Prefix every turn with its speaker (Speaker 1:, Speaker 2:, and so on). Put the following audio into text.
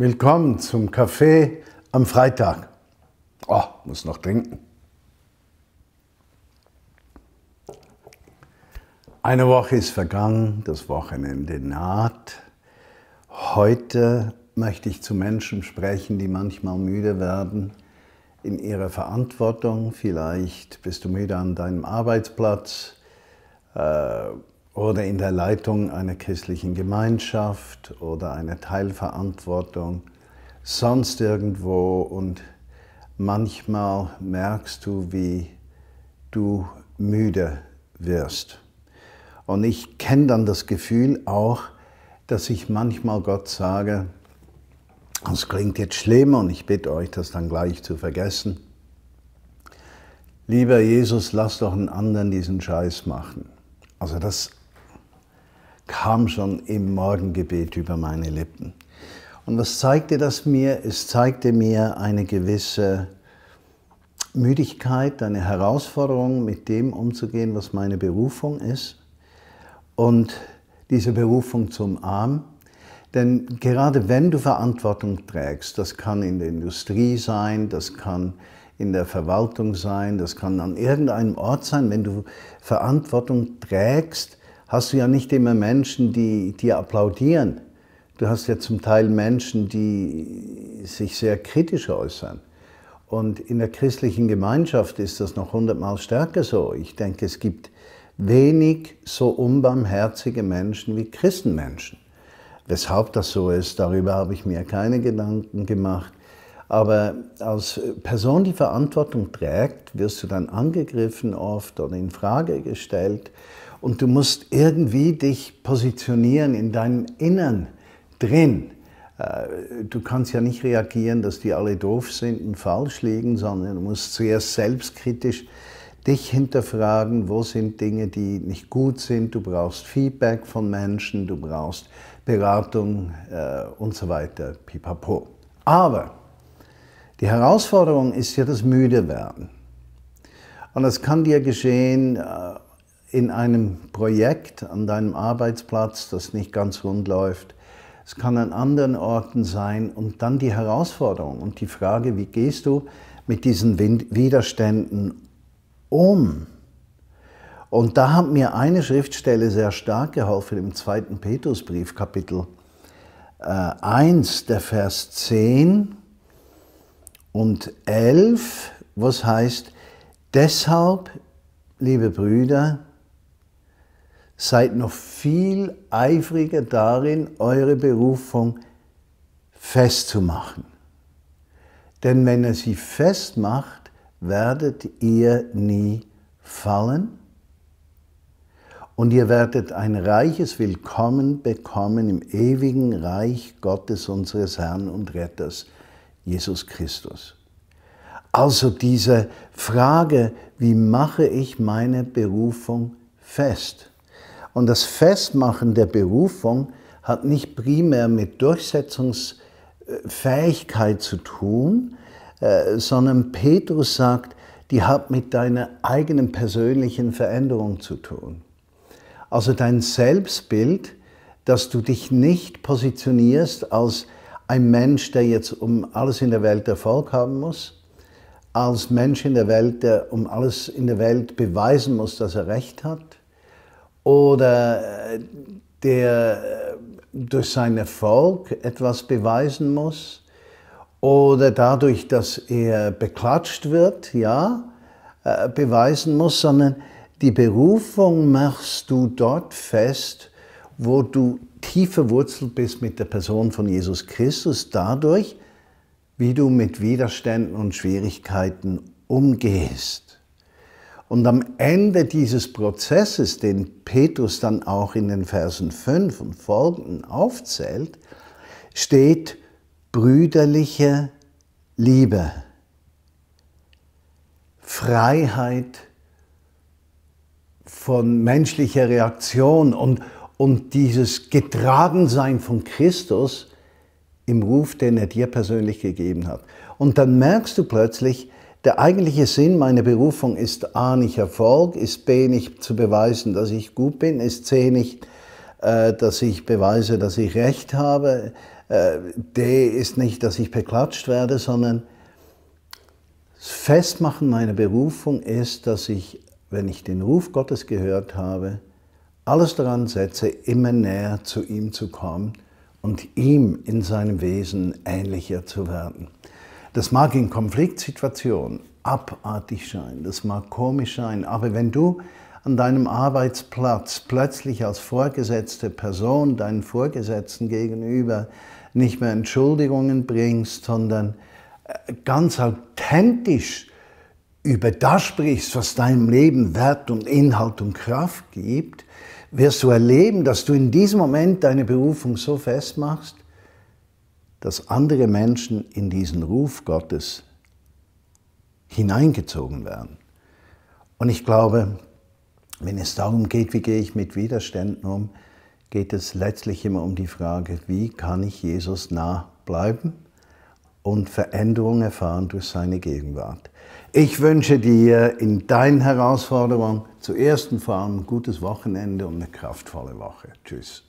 Speaker 1: Willkommen zum Kaffee am Freitag. Oh, muss noch trinken. Eine Woche ist vergangen, das Wochenende naht. Heute möchte ich zu Menschen sprechen, die manchmal müde werden in ihrer Verantwortung. Vielleicht bist du müde an deinem Arbeitsplatz äh, oder in der Leitung einer christlichen Gemeinschaft oder einer Teilverantwortung, sonst irgendwo und manchmal merkst du, wie du müde wirst. Und ich kenne dann das Gefühl auch, dass ich manchmal Gott sage, das klingt jetzt schlimm und ich bitte euch, das dann gleich zu vergessen. Lieber Jesus, lass doch einen anderen diesen Scheiß machen. Also das kam schon im Morgengebet über meine Lippen. Und was zeigte das mir? Es zeigte mir eine gewisse Müdigkeit, eine Herausforderung, mit dem umzugehen, was meine Berufung ist und diese Berufung zum Arm. Denn gerade wenn du Verantwortung trägst, das kann in der Industrie sein, das kann in der Verwaltung sein, das kann an irgendeinem Ort sein, wenn du Verantwortung trägst, hast du ja nicht immer Menschen, die dir applaudieren. Du hast ja zum Teil Menschen, die sich sehr kritisch äußern. Und in der christlichen Gemeinschaft ist das noch hundertmal stärker so. Ich denke, es gibt wenig so unbarmherzige Menschen wie Christenmenschen. Weshalb das so ist, darüber habe ich mir keine Gedanken gemacht. Aber als Person, die Verantwortung trägt, wirst du dann angegriffen oft oder in Frage gestellt. Und du musst irgendwie dich positionieren in deinem Innern drin. Äh, du kannst ja nicht reagieren, dass die alle doof sind und falsch liegen, sondern du musst zuerst selbstkritisch dich hinterfragen, wo sind Dinge, die nicht gut sind. Du brauchst Feedback von Menschen, du brauchst Beratung äh, und so weiter, pipapo. Aber die Herausforderung ist ja das Müdewerden. Und das kann dir geschehen äh, in einem Projekt an deinem Arbeitsplatz, das nicht ganz rund läuft. Es kann an anderen Orten sein und dann die Herausforderung und die Frage, wie gehst du mit diesen Widerständen um. Und da hat mir eine Schriftstelle sehr stark geholfen im zweiten Petrusbrief, Kapitel äh, 1, der Vers 10 und 11, was heißt, deshalb, liebe Brüder, seid noch viel eifriger darin, eure Berufung festzumachen. Denn wenn er sie festmacht, werdet ihr nie fallen und ihr werdet ein reiches Willkommen bekommen im ewigen Reich Gottes, unseres Herrn und Retters, Jesus Christus. Also diese Frage, wie mache ich meine Berufung fest? Und das Festmachen der Berufung hat nicht primär mit Durchsetzungsfähigkeit zu tun, äh, sondern Petrus sagt, die hat mit deiner eigenen persönlichen Veränderung zu tun. Also dein Selbstbild, dass du dich nicht positionierst als ein Mensch, der jetzt um alles in der Welt Erfolg haben muss, als Mensch in der Welt, der um alles in der Welt beweisen muss, dass er Recht hat, oder äh, der äh, durch seinen Erfolg etwas beweisen muss, oder dadurch, dass er beklatscht wird, ja, äh, beweisen muss, sondern die Berufung machst du dort fest, wo du tief verwurzelt bist mit der Person von Jesus Christus, dadurch, wie du mit Widerständen und Schwierigkeiten umgehst. Und am Ende dieses Prozesses, den Petrus dann auch in den Versen 5 und folgenden aufzählt, steht, brüderliche Liebe, Freiheit von menschlicher Reaktion und, und dieses Getragensein von Christus im Ruf, den er dir persönlich gegeben hat. Und dann merkst du plötzlich, der eigentliche Sinn meiner Berufung ist A nicht Erfolg, ist B nicht zu beweisen, dass ich gut bin, ist C nicht, äh, dass ich beweise, dass ich Recht habe, äh, D ist nicht, dass ich beklatscht werde, sondern das Festmachen meiner Berufung ist, dass ich, wenn ich den Ruf Gottes gehört habe, alles daran setze, immer näher zu ihm zu kommen und ihm in seinem Wesen ähnlicher zu werden. Das mag in Konfliktsituationen abartig sein, das mag komisch sein, aber wenn du an deinem Arbeitsplatz plötzlich als vorgesetzte Person deinen Vorgesetzten gegenüber nicht mehr Entschuldigungen bringst, sondern ganz authentisch über das sprichst, was deinem Leben Wert und Inhalt und Kraft gibt, wirst du erleben, dass du in diesem Moment deine Berufung so festmachst, dass andere Menschen in diesen Ruf Gottes hineingezogen werden. Und ich glaube, wenn es darum geht, wie gehe ich mit Widerständen um, geht es letztlich immer um die Frage, wie kann ich Jesus nah bleiben und Veränderung erfahren durch seine Gegenwart. Ich wünsche dir in deinen Herausforderungen zuerst und vor allem ein gutes Wochenende und eine kraftvolle Woche. Tschüss.